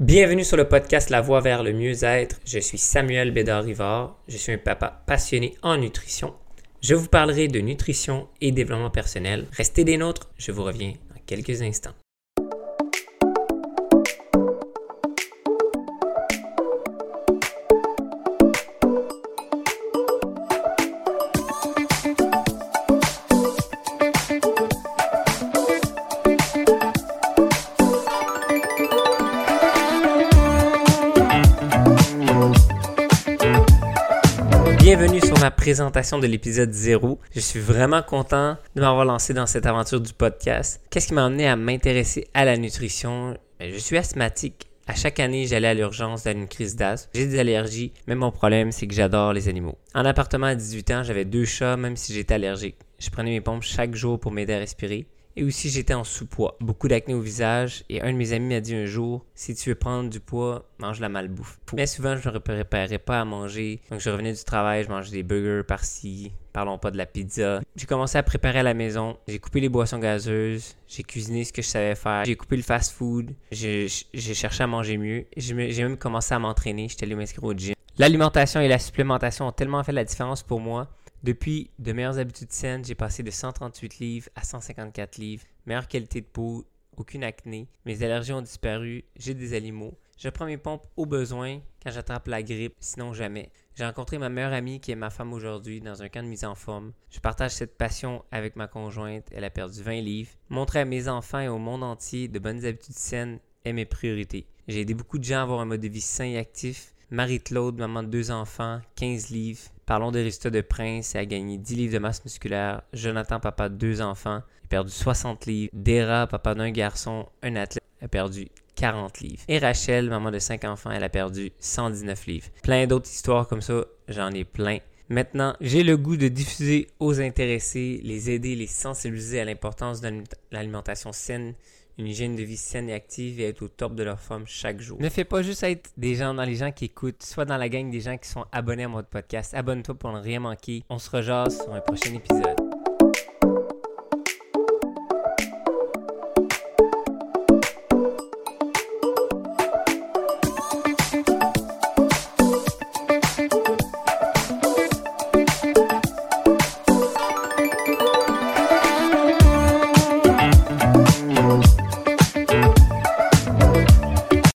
Bienvenue sur le podcast La Voie vers le mieux-être. Je suis Samuel Bédard-Rivard. Je suis un papa passionné en nutrition. Je vous parlerai de nutrition et développement personnel. Restez des nôtres, je vous reviens dans quelques instants. Bienvenue sur ma présentation de l'épisode 0. Je suis vraiment content de m'avoir lancé dans cette aventure du podcast. Qu'est-ce qui m'a amené à m'intéresser à la nutrition? Ben, je suis asthmatique. À chaque année, j'allais à l'urgence d'une crise d'asthme. J'ai des allergies, mais mon problème, c'est que j'adore les animaux. En appartement à 18 ans, j'avais deux chats, même si j'étais allergique. Je prenais mes pompes chaque jour pour m'aider à respirer. Et aussi, j'étais en sous-poids, beaucoup d'acné au visage. Et un de mes amis m'a dit un jour si tu veux prendre du poids, mange la malbouffe. Mais souvent, je ne me préparais pas à manger. Donc, je revenais du travail, je mangeais des burgers par-ci. Parlons pas de la pizza. J'ai commencé à préparer à la maison. J'ai coupé les boissons gazeuses. J'ai cuisiné ce que je savais faire. J'ai coupé le fast-food. J'ai cherché à manger mieux. J'ai même commencé à m'entraîner. J'étais allé m'inscrire au gym. L'alimentation et la supplémentation ont tellement fait la différence pour moi depuis de meilleures habitudes saines, j'ai passé de 138 livres à 154 livres. Meilleure qualité de peau, aucune acné. Mes allergies ont disparu. J'ai des animaux. Je prends mes pompes au besoin quand j'attrape la grippe, sinon jamais. J'ai rencontré ma meilleure amie qui est ma femme aujourd'hui dans un camp de mise en forme. Je partage cette passion avec ma conjointe. Elle a perdu 20 livres. Montrer à mes enfants et au monde entier de bonnes habitudes saines est mes priorités. J'ai aidé beaucoup de gens à avoir un mode de vie sain et actif. Marie-Claude, maman de deux enfants, 15 livres. Parlons des résultats de Prince, elle a gagné 10 livres de masse musculaire. Jonathan, papa de deux enfants, a perdu 60 livres. Dera, papa d'un garçon, un athlète, a perdu 40 livres. Et Rachel, maman de 5 enfants, elle a perdu 119 livres. Plein d'autres histoires comme ça, j'en ai plein. Maintenant, j'ai le goût de diffuser aux intéressés, les aider, les sensibiliser à l'importance de l'alimentation saine, une hygiène de vie saine et active et être au top de leur forme chaque jour. Ne fais pas juste être des gens dans les gens qui écoutent, soit dans la gang des gens qui sont abonnés à mon podcast. Abonne-toi pour ne rien manquer. On se rejase sur un prochain épisode.